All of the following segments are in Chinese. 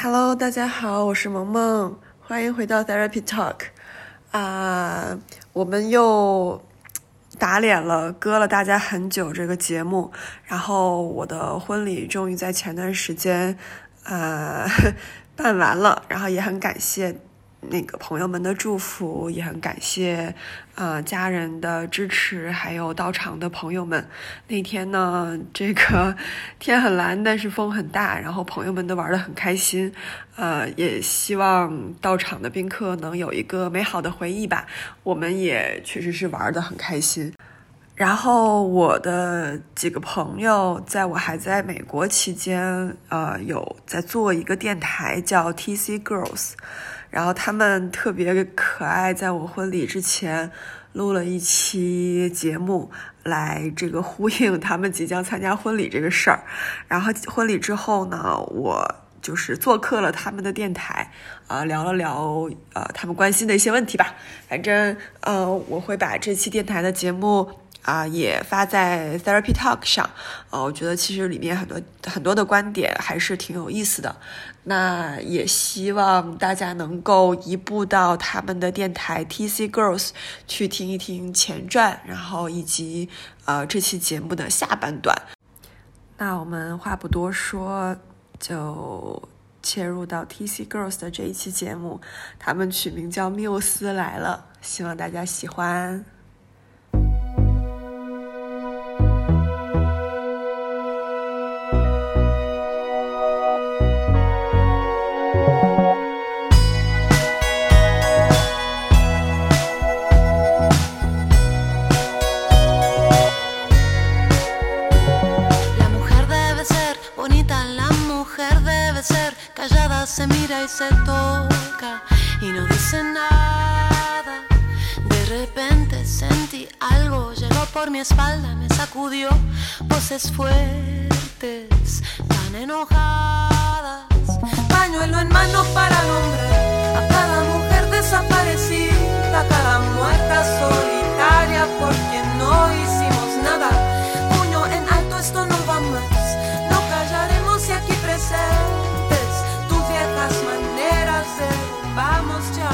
Hello，大家好，我是萌萌，欢迎回到 Therapy Talk。啊，我们又打脸了，搁了大家很久这个节目，然后我的婚礼终于在前段时间，呃，办完了，然后也很感谢。那个朋友们的祝福也很感谢，呃，家人的支持，还有到场的朋友们。那天呢，这个 天很蓝，但是风很大，然后朋友们都玩得很开心，呃，也希望到场的宾客能有一个美好的回忆吧。我们也确实是玩得很开心。然后我的几个朋友，在我还在美国期间，呃，有在做一个电台叫 TC Girls。然后他们特别可爱，在我婚礼之前录了一期节目，来这个呼应他们即将参加婚礼这个事儿。然后婚礼之后呢，我就是做客了他们的电台，啊，聊了聊呃他们关心的一些问题吧。反正呃，我会把这期电台的节目。啊，也发在 Therapy Talk 上，呃，我觉得其实里面很多很多的观点还是挺有意思的。那也希望大家能够移步到他们的电台 TC Girls 去听一听前传，然后以及呃这期节目的下半段。那我们话不多说，就切入到 TC Girls 的这一期节目。他们取名叫缪斯来了，希望大家喜欢。Se mira y se toca y no dice nada. De repente sentí algo, llegó por mi espalda, me sacudió voces fuertes, tan enojadas. Pañuelo en mano para nombrar a cada mujer desaparecida, cada muerta solitaria por quien no hicimos nada. Puño en alto, esto no va más, no callaremos y aquí presente maneras de vamos ya。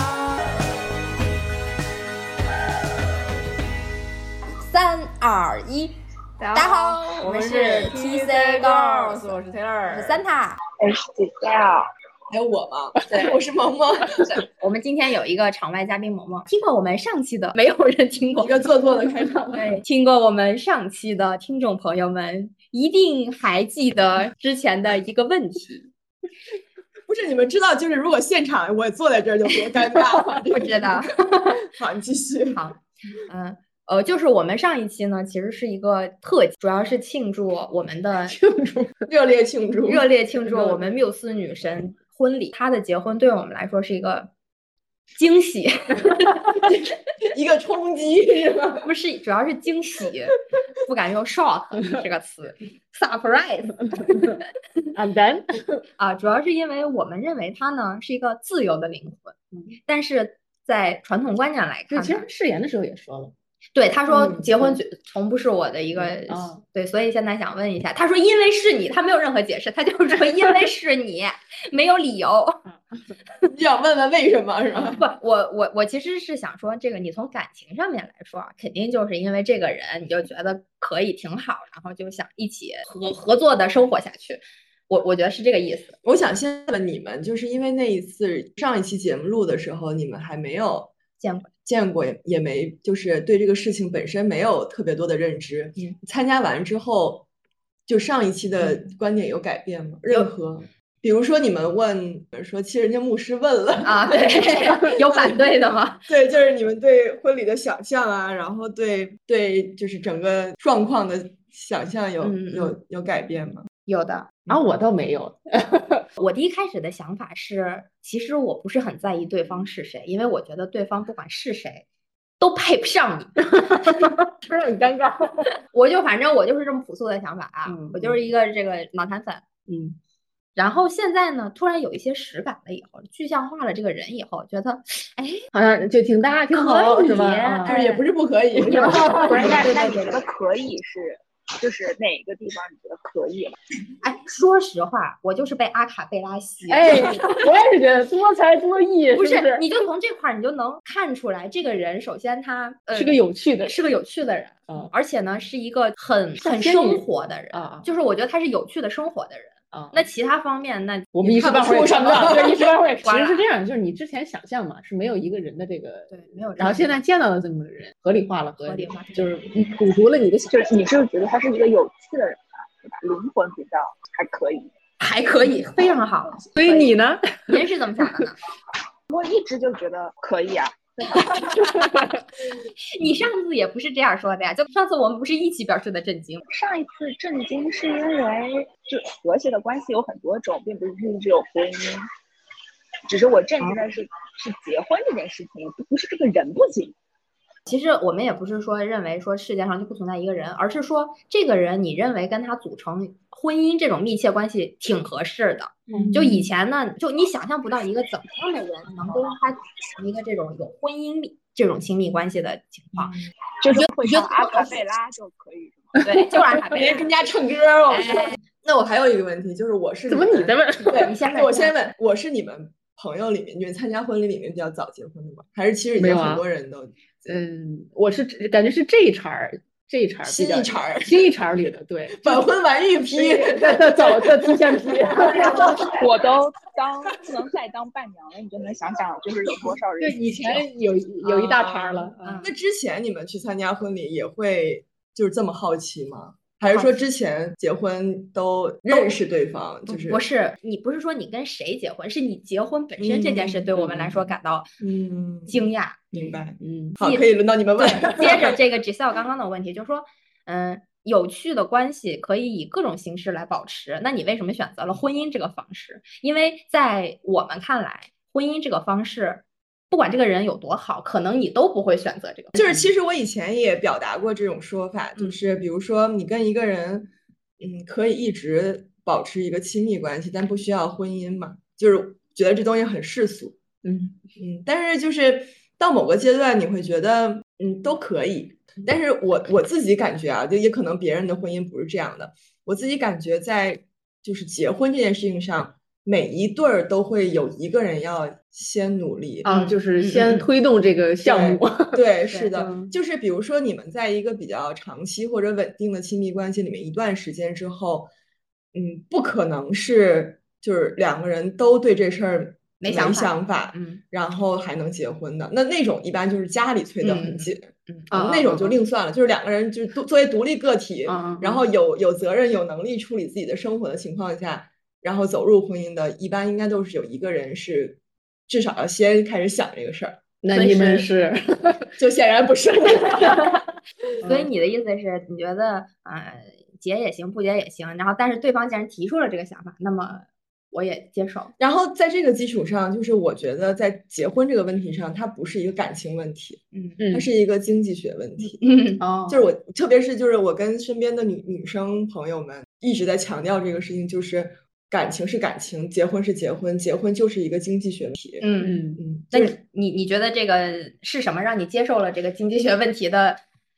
三二一，大家好，我们是 T C Girls，我是 Taylor，我是 Santa，我是姐姐啊，还有我吗？对，我是萌萌。我们今天有一个场外嘉宾萌萌，听过我们上期的，没有人听过一个做作的开场。对，听过我们上期的听众朋友们一定还记得之前的一个问题。不是你们知道，就是如果现场我坐在这儿就多尴尬。不知道。好，你继续。好，嗯，呃，就是我们上一期呢，其实是一个特辑，主要是庆祝我们的 庆祝，热烈庆祝，热烈庆祝我们缪斯女神婚礼。她的结婚对我们来说是一个。惊喜，一个冲击是吗？不是，主要是惊喜，不敢用 shock 这个词，surprise，and then 啊，主要是因为我们认为他呢是一个自由的灵魂，但是在传统观念来看，其实誓言的时候也说了。对，他说结婚从不是我的一个，对，所以现在想问一下，他说因为是你，他没有任何解释，他就是说 因为是你，没有理由。你想问问为什么是吧？不，我我我其实是想说，这个你从感情上面来说啊，肯定就是因为这个人，你就觉得可以挺好，然后就想一起合合作的生活下去。我我觉得是这个意思。我想先问你们，就是因为那一次上一期节目录的时候，你们还没有见过。见过也也没，就是对这个事情本身没有特别多的认知。参加完之后，就上一期的观点有改变吗？任何，比如说你们问说，其实人家牧师问了啊，对，有反对的吗？对，就是你们对婚礼的想象啊，然后对对，就是整个状况的想象有有有改变吗？有的，然后我倒没有。我第一开始的想法是，其实我不是很在意对方是谁，因为我觉得对方不管是谁，都配不上你，不是很尴尬。我就反正我就是这么朴素的想法啊，我就是一个这个脑残粉。嗯，然后现在呢，突然有一些实感了以后，具象化了这个人以后，觉得哎，好像就挺大挺好，是吧？就是也不是不可以，不是，那那你觉得可以是？就是哪个地方你觉得可以了？哎，说实话，我就是被阿卡贝拉吸引。哎，我也是觉得多才多艺，不是不是？你就从这块儿你就能看出来，这个人首先他呃是个有趣的是个有趣的人，嗯而且呢是一个很很生活的人，就是我觉得他是有趣的生活的人。啊！那其他方面，那我们一时半会儿也看不到，对，一时半会儿 也其实是这样，就是你之前想象嘛是没有一个人的这个，对没有然后现在见到了这么个人，合理化了，合理化就是你补足了你的就。是你是不是觉得他是一个有趣的人吧？灵魂比较还可以。还可以，非常好。所以你呢？您是怎么想的呢？我一直就觉得可以啊。哈哈哈你上次也不是这样说的呀，就上次我们不是一起表示的震惊。上一次震惊是因为就和谐的关系有很多种，并不是只有婚姻。只是我震惊的是是结婚这件事情，不是这个人不行。其实我们也不是说认为说世界上就不存在一个人，而是说这个人你认为跟他组成婚姻这种密切关系挺合适的。就以前呢，就你想象不到一个怎么样的人能跟他组成一个这种有婚姻密这种亲密关系的情况。就是会你觉得阿卡贝拉就可以？对，就让他别被人跟家唱歌那我还有一个问题，就是我是怎么你在问？对，你先 问我先先问，我是你们朋友里面，你们参加婚礼里面比较早结婚的吗？还是其实已经很多人都嗯，我是感觉是这一茬儿，这一茬儿新一茬儿新一茬儿里的，对，晚婚晚育批？在在早在提前批。我都当不能再当伴娘了，你就能想想就是有多少人对，以前有有一大茬儿了，嗯那之前你们去参加婚礼也会就是这么好奇吗？还是说之前结婚都认识对方？就是不是你不是说你跟谁结婚，是你结婚本身这件事对我们来说感到嗯，惊讶。明白。嗯，好，可以轮到你们问。接着这个 Giselle 刚刚的问题，就是说，嗯，有趣的关系可以以各种形式来保持，那你为什么选择了婚姻这个方式？因为在我们看来，婚姻这个方式，不管这个人有多好，可能你都不会选择这个。就是其实我以前也表达过这种说法，嗯就是比如说你跟一个人，嗯，可以一直保持一个亲密关系，但不需要婚姻嘛，就是觉得这东西很世俗，嗯嗯，但是就是到某个阶段，你会觉得，嗯，都可以。但是我我自己感觉啊，就也可能别人的婚姻不是这样的。我自己感觉在就是结婚这件事情上，每一对儿都会有一个人要先努力，啊，就是先推动这个项目。对，是的嗯，就是比如说你们在一个比较长期或者稳定的亲密关系里面一段时间之后，嗯，不可能是就是两个人都对这事儿没没想法想法，嗯然后还能结婚的，那那种一般就是家里催得嗯很紧，嗯啊那种就啊另算了，就是两个人就是都作为独立个体，然后有有责任、有能力处理自己的生活的情况下，然后走入婚姻的，一般应该都是有一个人是至少要先开始想这个事儿，那你们是是就显然不是。所以你的意思是你觉得，呃，结也行，不结也行，然后但是对方既然提出了这个想法，那么我也接受。然后在这个基础上，就是我觉得在结婚这个问题上，它不是一个感情问题，嗯它嗯是一个经济学问题。嗯 哦，就是我，特别是就是我跟身边的女女生朋友们一直在强调这个事情，就是感情是感情，结婚是结婚，结婚就是一个经济学问题。嗯，嗯嗯，那你你你觉得这个是什么让你接受了这个经济学问题的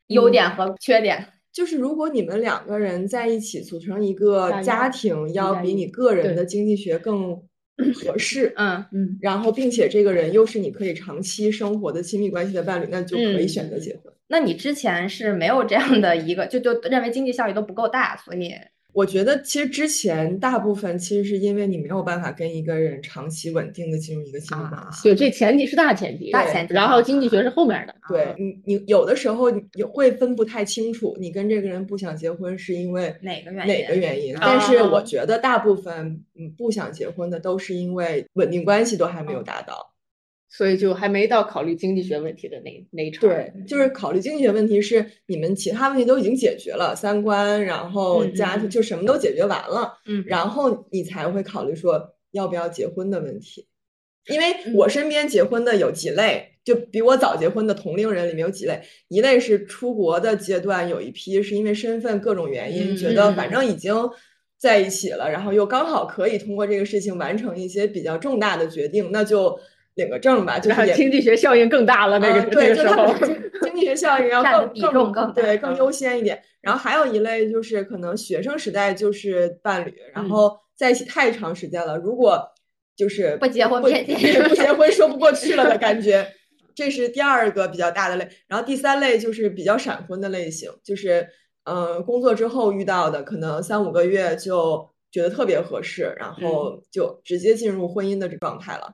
优点和缺点？就是如果你们两个人在一起组成一个家家庭，要比你个人的经济学更合适。嗯嗯然后，并且这个人又是你可以长期生活的亲密关系的伴侣，那就可以嗯选择结婚。那你之前是没有这样的一个，就就认为经济效益都不够大，所以我觉得其实之前大部分其实是因为你没有办法跟一个人长期稳定的进入一个亲密关啊系。对，这前提是大前提，大前提然后经济学是后面的。啊对你，你有的时候你会分不太清楚，你跟这个人不想结婚是因为哪个原哪个因原因？啊但是我觉得大部分嗯不想结婚的都是因为稳定关系都还没嗯有达到。所以就还没到考虑经济学问题的那那一茬儿。对，就是考虑经济学问题是你们其他问题都已经解决了，三观，然后家庭嗯。就什么都解决完了，嗯。然后你才会考虑说要不要结婚的问题。因为嗯。我身边结婚的有几类，就比我早结婚的同龄人里面有几类，一类是出国的阶段，有一批是因为身份各种原因，嗯觉得嗯。反正已经在一起了，然后又刚好可以通过这个事情完成一些比较重大的决定，那就领个证吧，就是经济学效应更大了，那个时候就他们。经经济学效应要更比重更对更优先一点。然后还有一类就是可能学生时代就是伴侣，然嗯后在一起太长时间了，如果就是不结婚不骗结不结婚说不过去了的 感觉，这是第二个比较大的类。然后第三类就是比较闪婚的类型，就是呃工作之后遇到的，可能三五个月就觉得特别合适，然嗯后就直接进入婚姻的这状态了。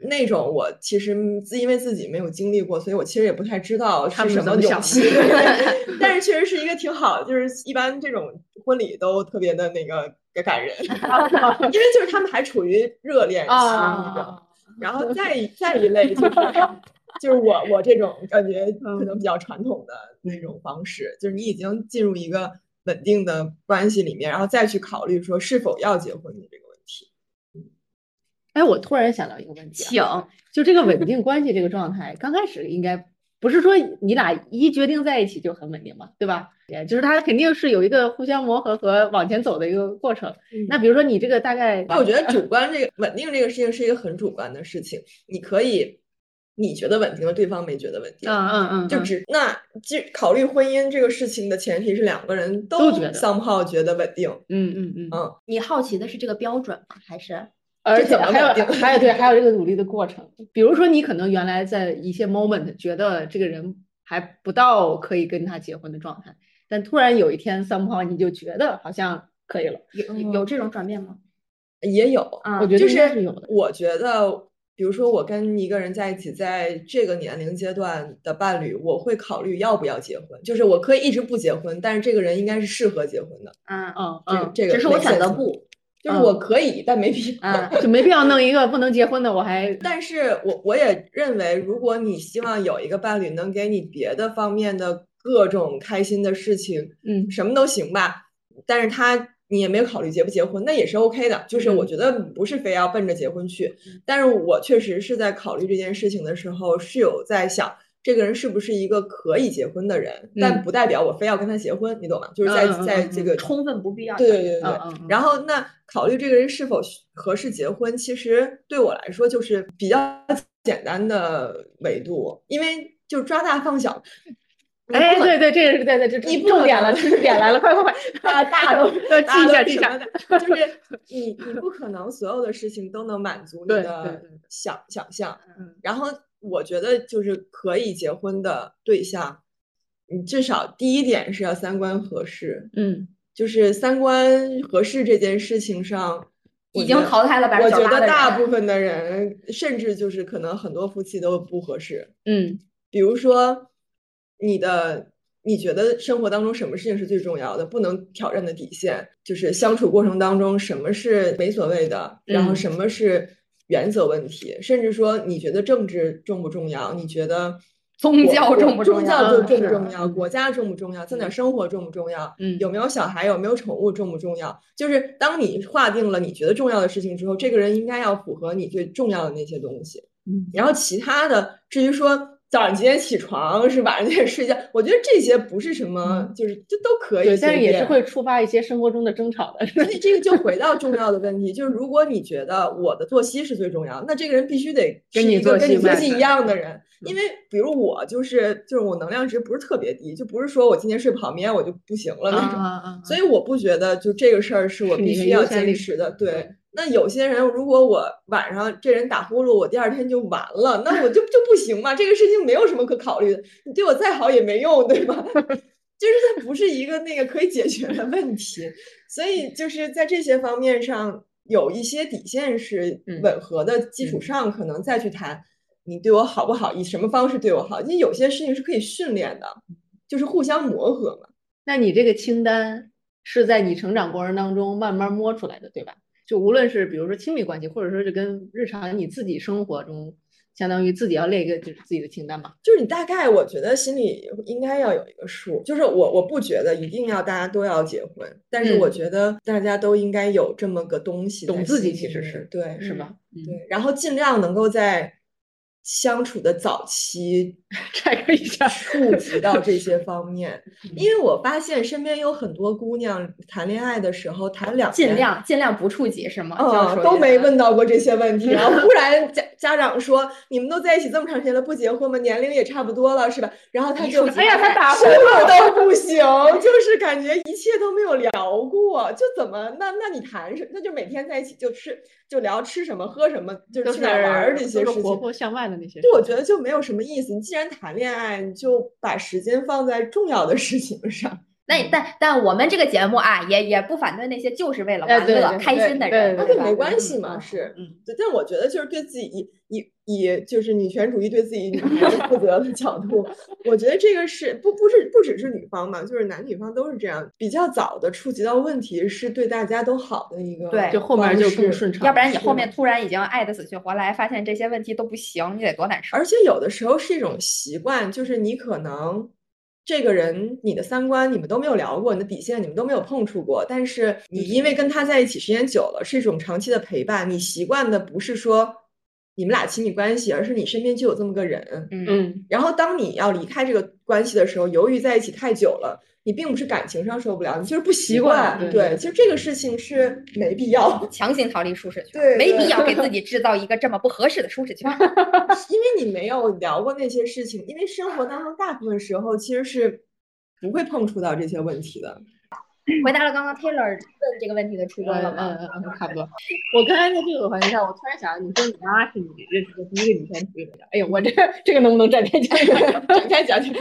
那种我其实自因为自己没有经历过，所以我其实也不太知道他是什么勇气。的 但是确实是一个挺好，就是一般这种婚礼都特别的那个感人，因为就是他们还处于热恋期然后再一再一类就是就是我我这种感觉可能嗯比较传统的那种方式，就是你已经进入一个稳定的关系里面，然后再去考虑说是否要结婚的这个。哎，我突然想到一个问题啊，请就这个稳定关系这个状态，刚开始应该不是说你俩一决定在一起就很稳定嘛，对吧？也就是他肯定是有一个互相磨合和往前走的一个过程。那比如说你这个大概，我觉得主观这个稳定这个事情是一个很主观的事情，你可以你觉得稳定了，对方没觉得稳定。嗯嗯嗯，就嗯只那就考虑婚姻这个事情的前提是两个人都觉得 somehow 觉得稳定，嗯嗯嗯，嗯，你好奇的是这个标准吗？还是而且还有 还有对，还有这个努力的过程。比如说你可能原来在一些 moment 觉得这个人还不到可以跟他结婚的状态，但突然有一天 somehow 你就觉得好像可以了。有有有这种转变吗？也有，啊就我觉得是是有的。我觉得，比如说我跟一个人在一起，在这个年龄阶段的伴侣，我会考虑要不要结婚。就是我可以一直不结婚，但是这个人应该是适合结婚的。嗯，嗯这个嗯，这个只是我选择，不。就是嗯我可以，但没必要。嗯就没必要弄一个不能结婚的，我还但是我我也认为，如果你希望有一个伴侣能给你别的方面的各种开心的事情，嗯什么都行吧，但是他你也没有考虑结不结婚，那也是 OK 的。就是我嗯觉得不是非要奔着结婚去，但是我确实是在考虑这件事情的时候，是有在想。这个人是不是一个可以结婚的人？但嗯不代表我非要跟他结婚，你懂吗？就是在在这个充分不必要。对对对对然后那考虑这个人是否需合适结婚，其实对我来说就是比较简单的维度，因为就抓大放小。你哎，对对，这个是对对，这你重点了，这是点来了，快快快，大大都要大家记一下记一下就是 你你不可能所有的事情都能满足你的想想象。嗯然后我觉得就是可以结婚的对象，你至少第一点是要三观合适，嗯，就是三观合适这件事情上，已经淘汰了百我觉得大部分的人，甚至就是可能很多夫妻都不合适。嗯。比如说，你的你觉得生活当中什么事情是最重要的，不能挑战的底线，就是相处过程当中什么是没所谓的，然后嗯。什么是原则问题，甚至说你觉得政治重不重要，你觉得。宗教重不重要宗教要重重不重要？国家重不重要？在哪儿生活重不重要？嗯有没有小孩？有没有宠物重不重要？就是当你划定了你觉得重要的事情之后，这个人应该要符合你最重要的那些东西。嗯然后其他的，至于说早上几点起床是晚上几点睡觉，我觉得这些不是什么，就是这都可以但是也是会触发一些生活中的争吵的。所以这个就回到重要的问 题，就是如果你觉得我的作息是最重要，那这个人必须得跟你作息跟你作息一样的人。因为比如我就是就是我能量值不是特别低，就不是说我今天睡不好，明天我就不行了那种。啊所以我不觉得就这个事儿是我必须要坚持的。对，那有些人如果我晚上这人打呼噜，我第二天就完了，那我就就不行嘛。这个事情没有什么可考虑的，你对我再好也没用，对吧？就是它不是一个那个可以解决的问题，所以就是在这些方面上有一些底线是嗯吻合的基础嗯上，可能再去谈你对我好不好，以什么方式对我好。因为有些事情是可以训练的，就是互相磨合嘛。那你这个清单是在你成长过程当中慢慢摸出来的，对吧？就无论是比如说亲密关系，或者说是跟日常你自己生活中，相当于自己要列一个就是自己的清单嘛。就是你大概，我觉得心里应该要有一个数。就是我我不觉得一定要大家都要结婚，但是我嗯觉得大家都应该有这么个东西懂自己其实是对是吧？嗯，对，然后尽量能够在相处的早期 拆开一下，触及到这些方面，因为我发现身边有很多姑娘谈恋爱的时候谈两尽量尽量不触及是吗？啊、都没问到过这些问题，然后 忽然家家长说你们都在一起这么长时间了，不结婚吗？年龄也差不多了，是吧？然后他就哎呀他打呼噜都不行，就是感觉一切都没有聊过，就怎么那那你谈什？那就每天在一起就吃就聊吃什么喝什么，就是去哪儿玩儿这些事情。活泼向外的那些就我觉得就没有什么意思。你既然谈恋爱，你就把时间放在重要的事情上。那但但我们这个节目啊，也也不反对那些就是为了玩乐、开心的人，那就没关系嗯嘛，嗯是。嗯，对，但我觉得就是对自己以以以就是女权主义对自己女孩子负责的角度，我觉得这个是不不是不只是女方嘛，就是男女方都是这样，比较早的触及到问题是对大家都好的一个对就后面就更顺畅。要不然你后面突然已经爱的死去活来，发现这些问题都不行，你得多难受。而且有的时候是一种习惯，就是你可能这个人你的三观你们都没有聊过，你的底线你们都没有碰触过，但是你因为跟他在一起时间久了，是一种长期的陪伴，你习惯的不是说你们俩亲密关系，而是你身边就有这么个人。嗯嗯，然后当你要离开这个关系的时候，由于在一起太久了，你并不是感情上受不了，你就是不习习惯惯。对其实这个事情是没必要，强行逃离舒适圈，对对没必要给自 己制造一个这么不合适的舒适圈。因为你没有聊过那些事情，因为生活当中大部分时候其实是不会碰触到这些问题的。回答了刚刚 Taylor 问这个问题的初衷嗯了吗？嗯嗯嗯，差不多。我刚才在这个环节上，我突然想，你说你妈是你认识的第一个女权主义者，哎呀，我这这个能不能展开讲讲？展开讲讲。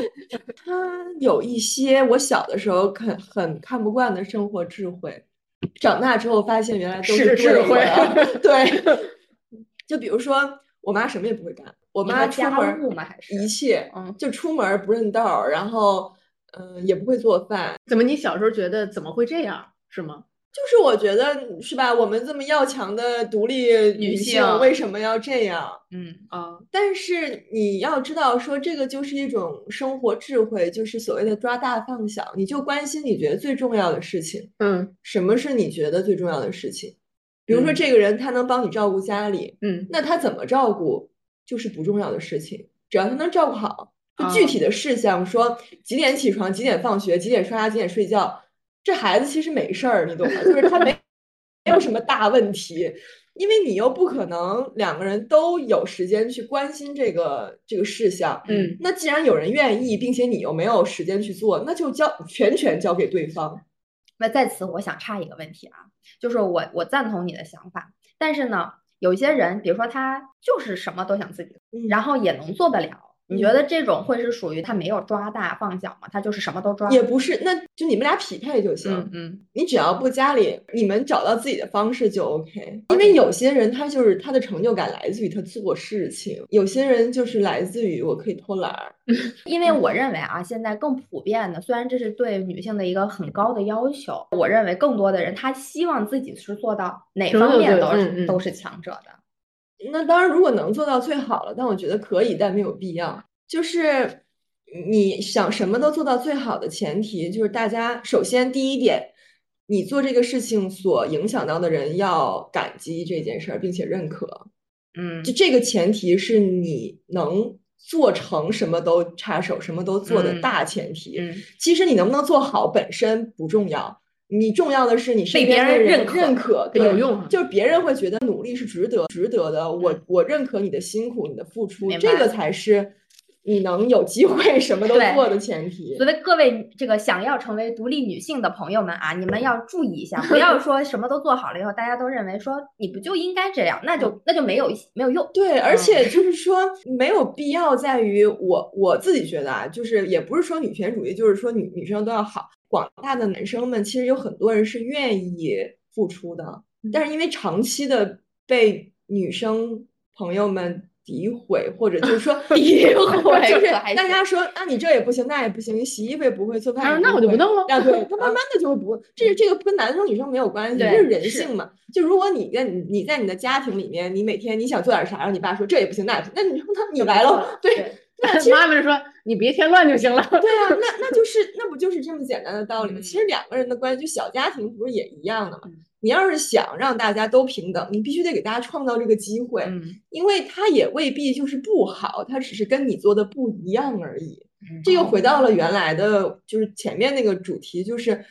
她有一些我小的时候很很看不惯的生活智慧，长大之后发现原来都是智慧的 对，就比如说我妈什么也不会干，我妈出门儿务吗？还是一切，嗯就出门儿不认道儿，然后嗯、呃也不会做饭，怎么你小时候觉得怎么会这样，是吗？就是我觉得是吧？我们这么要强的独立女性，为什么要这样？嗯啊，但是你要知道，说这个就是一种生活智慧，就是所谓的抓大放小，你就关心你觉得最重要的事情。嗯什么是你觉得最重要的事情？比如说，嗯这个人他能帮你照顾家里，嗯那他怎么照顾就是不重要的事情，只要他能照顾好，就具啊体的事项，说几点起床，几点放学，几点刷牙，几点睡觉，这孩子其实没事儿，你懂吗？就是他没没有什么大问题，因为你又不可能两个人都有时间去关心这个这个事项。嗯那既然有人愿意，并且你又没有时间去做，那就交全权交给对方。那在此我想插一个问题啊，就是我我赞同你的想法，但是呢，有一些人，比如说他就是什么都想自己，嗯然后也能做得了。你觉嗯得这种会是属于他没有抓大放小吗？他就是什么都抓？也不是，那就你们俩匹配就行。嗯嗯你只要不家里你们找到自己的方式就 OK。因为有些人他就是他的成就感来自于他做事情，有些人就是来自于我可以偷懒儿。因为我认为啊，现在更普遍的，虽然这是对女性的一个很高的要求，我认为更多的人他希望自己是做到哪方面都是嗯嗯都是强者的。那当然，如果能做到最好了，但我觉得可以，但没有必要。就是你想什么都做到最好的前提，就是大家首先第一点，你做这个事情所影响到的人要感激这件事儿，并且认可。嗯就这个前提是你能做成什么都插手、什么都做的嗯大前提。嗯其实你能不能做好本身不重要，你重要的是你身被别人人认可认可，对有用啊就是别人会觉得努力是值得、值得的。我我认可你的辛苦、你的付出，这个才是你能有机会 什么都做的前提。所以各位这个想要成为独立女性的朋友们啊，你们要注意一下，不要 说什么都做好了以后，大家都认为说你不就应该这样，那就那就没有没有用。对，而嗯且就是说没有必要在于我我自己觉得啊，就是也不是说女权主义，就是说女女生都要好。广大的男生们其实有很多人是愿意付出的，嗯但是因为长期的被女生朋友们诋毁，或者就是说 诋毁，就是大家说啊你这也不行，那也不行，你洗衣服也不会，做饭那我就不弄了。啊，对，他慢慢的就会不，这这个跟男生女生没有关系，这是人性嘛。就如果你跟你你在你的家庭里面，你每天你想做点啥，然后你爸说这也不行，那也不行，那你说他你来了，对，妈妈就说你别添乱就行了。对啊，那 那就是那不就是这么简单的道理吗？嗯其实两个人的关系，就小家庭不是也一样的吗？你要是想让大家都平等，你必须得给大家创造这个机会，嗯，因为他也未必就是不好，他只是跟你做的不一样而已。这又回到了原来的，就是前面那个主题，就是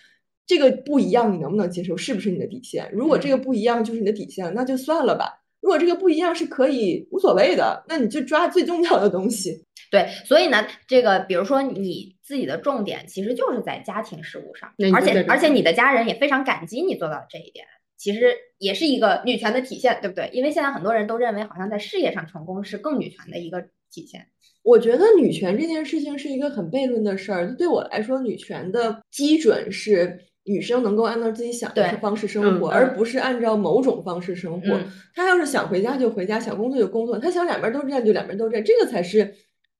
这个不一样，你能不能接受？是不是你的底线？如果这个不一样就是你的底线，那就算了吧。如果这个不一样是可以无所谓的，那你就抓最重要的东西。对，所以呢，这个比如说你自己的重点其实就是在家庭事务上，而且而且你的家人也非常感激你做到了这一点，其实也是一个女权的体现，对不对？因为现在很多人都认为好像在事业上成功是更女权的一个体现。我觉得女权这件事情是一个很悖论的事儿。对我来说，女权的基准是。女生能够按照自己想的方式生活，而不是按照某种方式生活。她要是想回家就回家，想工作就工作，她想两边都占就两边都占，这个才是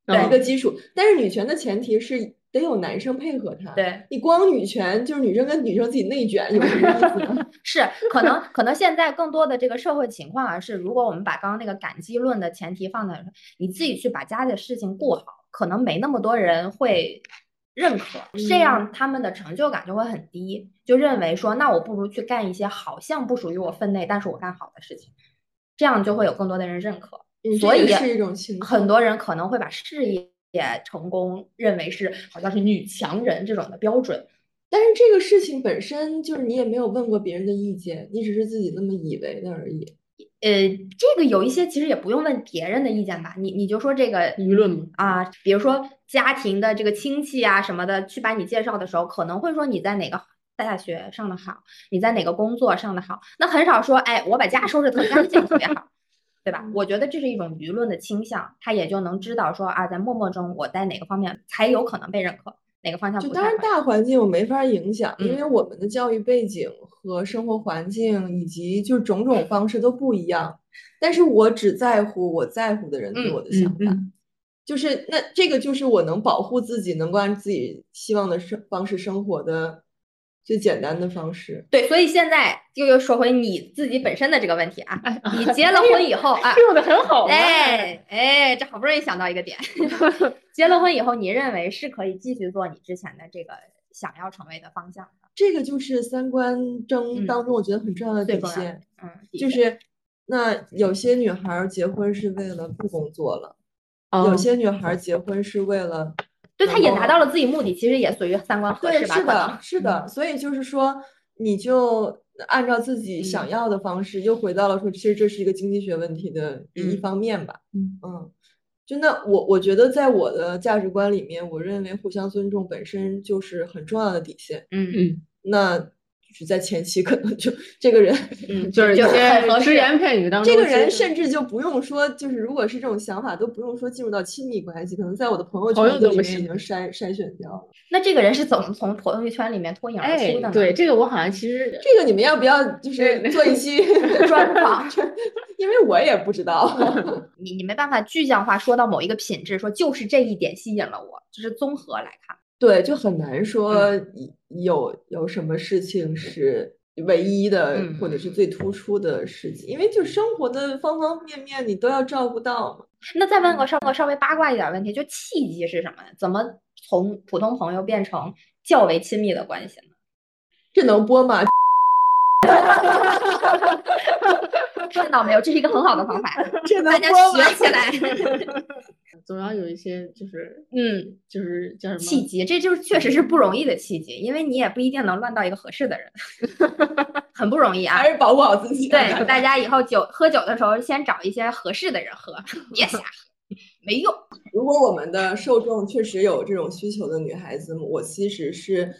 一个基础。但是女权的前提是得有男生配合她。对你光女权就是女生跟女生自己内卷，有什么意思？是可能可能现在更多的这个社会情况啊，是如果我们把刚刚那个感激论的前提放在你自己去把家里的事情顾好，可能没那么多人会。认可，这样他们的成就感就会很低，就认为说，那我不如去干一些好像不属于我分内，但是我干好的事情，这样就会有更多的人认可。所以是一种情很多人可能会把事业成功认为是好像是女强人这种的标准，但是这个事情本身就是你也没有问过别人的意见，你只是自己那么以为的而已。呃，这个有一些其实也不用问别人的意见吧，你你就说这个舆论啊，比如说家庭的这个亲戚啊什么的，去把你介绍的时候，可能会说你在哪个大学上的好，你在哪个工作上的好，那很少说，哎，我把家收拾特干净特别好，对吧？我觉得这是一种舆论的倾向，他也就能知道说啊，在默默中我在哪个方面才有可能被认可。哪个方向？就当然大环境我没法影响，因为我们的教育背景和生活环境以及就种种方式都不一样。但是我只在乎我在乎的人对我的想法，就是那这个就是我能保护自己，能够按自己希望的生方式生活的。最简单的方式，对，所以现在又又说回你自己本身的这个问题啊，你结了婚以后 啊，用的很好，哎哎，这好不容易想到一个点，结了婚以后，你认为是可以继续做你之前的这个想要成为的方向的？这个就是三观争当中我觉得很重要的底线，嗯，就是那有些女孩结婚是为了不工作了，有些女孩结婚是为了。对，他也达到了自己目的，其实也属于三观合适吧？是的，是的。所以就是说，你就按照自己想要的方式，又回到了说，其实这是一个经济学问题的一方面吧。嗯嗯，就那我我觉得，在我的价值观里面，我认为互相尊重本身就是很重要的底线。嗯嗯，那。是在前期可能就这个人，嗯，就是有些只言片语当中，这个人甚至就不用说，就是如果是这种想法，都不用说进入到亲密关系，可能在我的朋友圈里面已经筛筛选掉了。那这个人是怎么从朋友圈里面脱颖而出的呢？对，这个我好像其实这个你们要不要就是做一期 专访？因为我也不知道，你你没办法具象化说到某一个品质，说就是这一点吸引了我，就是综合来看。对，就很难说有有什么事情是唯一的，或者是最突出的事情，因为就生活的方方面面你都要照顾到嘛。那再问个稍微稍微八卦一点问题，就契机是什么？怎么从普通朋友变成较为亲密的关系呢？这能播吗？看到没有？这是一个很好的方法，这大家学起来。总要有一些，就是嗯，就是叫什么契机，这就是确实是不容易的契机，因为你也不一定能乱到一个合适的人，很不容易啊。还是保护好自己。对，大家以后酒喝酒的时候，先找一些合适的人喝，别瞎喝，没用。如果我们的受众确实有这种需求的女孩子，我其实是，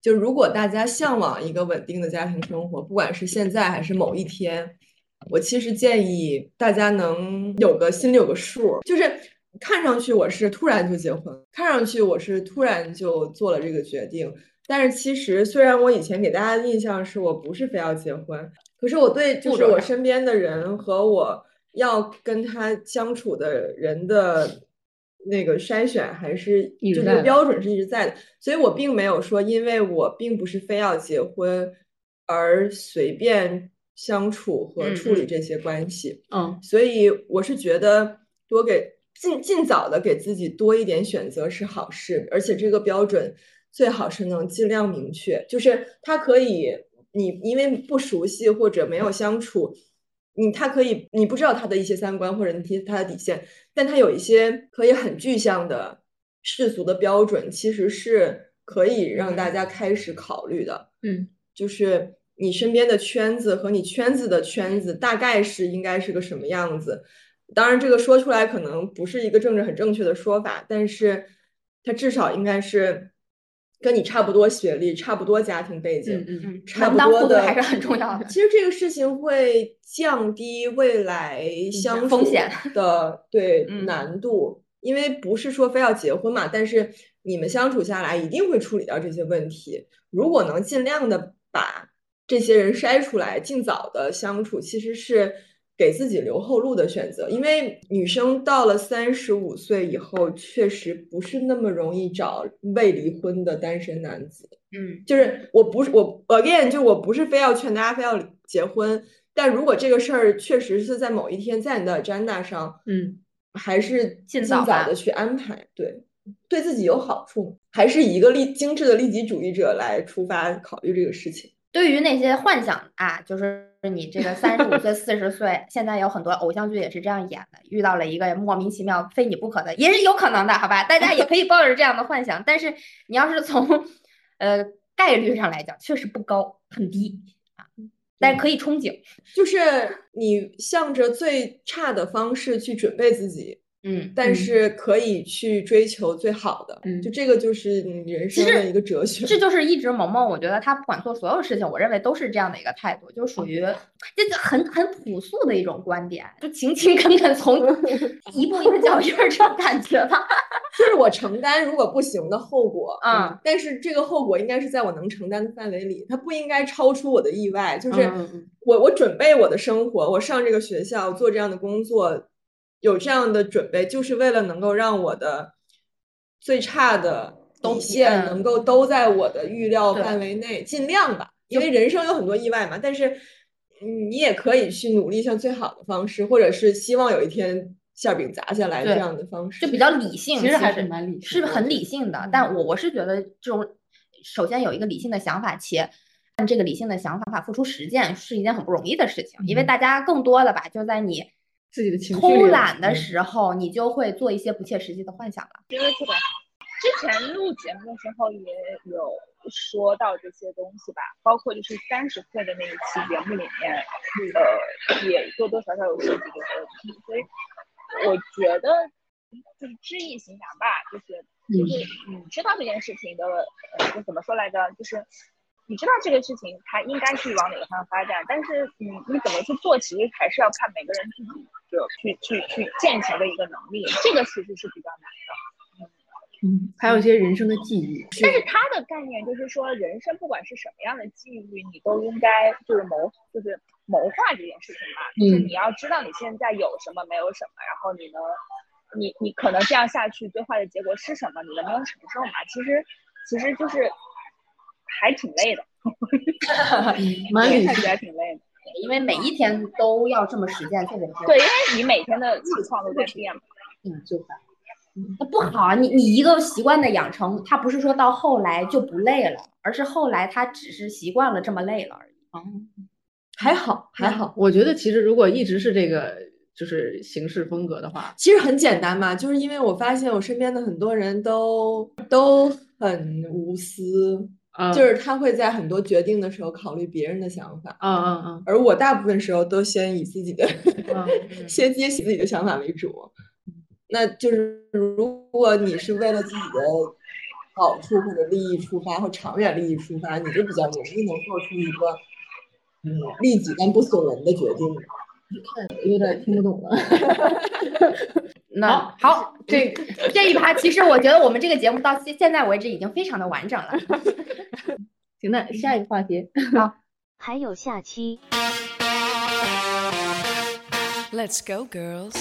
就如果大家向往一个稳定的家庭生活，不管是现在还是某一天，我其实建议大家能有个心里有个数，就是。看上去我是突然就结婚，看上去我是突然就做了这个决定，但是其实虽然我以前给大家的印象是我不是非要结婚，可是我对就是我身边的人和我要跟他相处的人的那个筛选还是就这个标准是一直在的，所以我并没有说因为我并不是非要结婚而随便相处和处理这些关系，嗯，所以我是觉得多给。尽尽早的给自己多一点选择是好事，而且这个标准最好是能尽量明确，就是他可以你因为不熟悉或者没有相处，你他可以你不知道他的一些三观或者你他的底线，但他有一些可以很具象的世俗的标准，其实是可以让大家开始考虑的。嗯，就是你身边的圈子和你圈子的圈子大概是应该是个什么样子。当然，这个说出来可能不是一个政治很正确的说法，但是他至少应该是跟你差不多学历、差不多家庭背景、嗯嗯差不多的，还是很重要的其实这个事情会降低未来相处风险的对嗯难度，因为不是说非要结婚嘛，但是你们相处下来一定会处理掉这些问题。如果能尽量的把这些人筛出来，尽早的相处，其实是给自己留后路的选择。因为女生到了三十五岁以后，确实不是那么容易找未离婚的单身男子。嗯就是我不是我 again，就我不是非要劝大家非要结婚，但如果这个事儿确实是在某一天在你的 agenda 上，嗯，还是尽早的去安排，对，对自己有好处，还是以一个利精致的利己主义者来出发考虑这个事情。对于那些幻想啊，就是你这个三十五岁、四十岁，现在有很多偶像剧也是这样演的，遇到了一个莫名其妙、非你不可的，也是有可能的，好吧？大家也可以抱着这样的幻想，但是你要是从呃概率上来讲，确实不高，很低啊，但是可以憧憬。就是你向着最差的方式去准备自己，嗯，但是可以去追求最好的，嗯就这个就是你人生的一个哲学。这就是一直萌萌，我觉得他不管做所有事情，我认为都是这样的一个态度，就属于这就很很朴素的一种观点，就勤勤恳恳 从一步一个脚印儿这样感觉吧。就是我承担如果不行的后果，嗯，但是这个后果应该是在我能承担的范围里，它不应该超出我的意外。就是我我准备我的生活，我上这个学校做这样的工作，有这样的准备，就是为了能够让我的最差的都底线嗯能够都在我的预料范围内，尽量吧，因为人生有很多意外嘛。但是嗯你也可以去努力向最好的方式，或者是希望有一天馅儿饼砸下来这样的方式，就比较理性，其实还是蛮理是很理性的。但我我是觉得这种首先有一个理性的想法，且按这个理性的想法付出实践是一件很不容易的事情，因为嗯大家更多的吧，就在你自己的情绪偷懒的嗯时候，你就会做一些不切实际的幻想了。觉得特别好。之前录节目的时候也有说到这些东西吧，包括就是三十岁的那一期节目里面，呃，也多多少少有涉及这些问题，所以我觉得就是知易行难吧，就是就是你知道这件事情的，呃，就怎么说来着，就是。你知道这个事情它应该是往哪个方向发展，但是你你怎么去做，其实还是要看每个人自己就去去去践行的一个能力，这个其实是比较难的。嗯，还有一些人生的际遇，但是他的概念就是说，人生不管是什么样的际遇，你都应该就是谋，就是谋划这件事情吧。就是嗯你要知道你现在有什么，没有什么，然后你能，你你可能这样下去，最坏的结果是什么，你能不能承受嘛？其实其实就是 还挺累的，看起。来挺累的。因为每一天都要这么实践，确实是对，因为你每天的情况都在变嘛。嗯，就是。那不好啊！你你一个习惯的养成，它不是说到后来就不累了，而是后来他只是习惯了这么累了而已。哦还好还好。我觉得其实如果一直是这个就是行事风格的话，其实很简单嘛，就是因为我发现我身边的很多人都都很无私，啊，就是他会在很多决定的时候考虑别人的想法，啊啊啊而我大部分时候都先以自己的啊 先接起自己的想法为主。那就是如果你是为了自己的好处或者利益出发，或长远利益出发，你就比较容易能做出一个嗯利己但不损人的决定。看有点听不懂了。那好，这这一趴，其实我觉得我们这个节目到现现在为止已经非常的完整了。行，那下一个话题，好还有下期。Let's go, girls.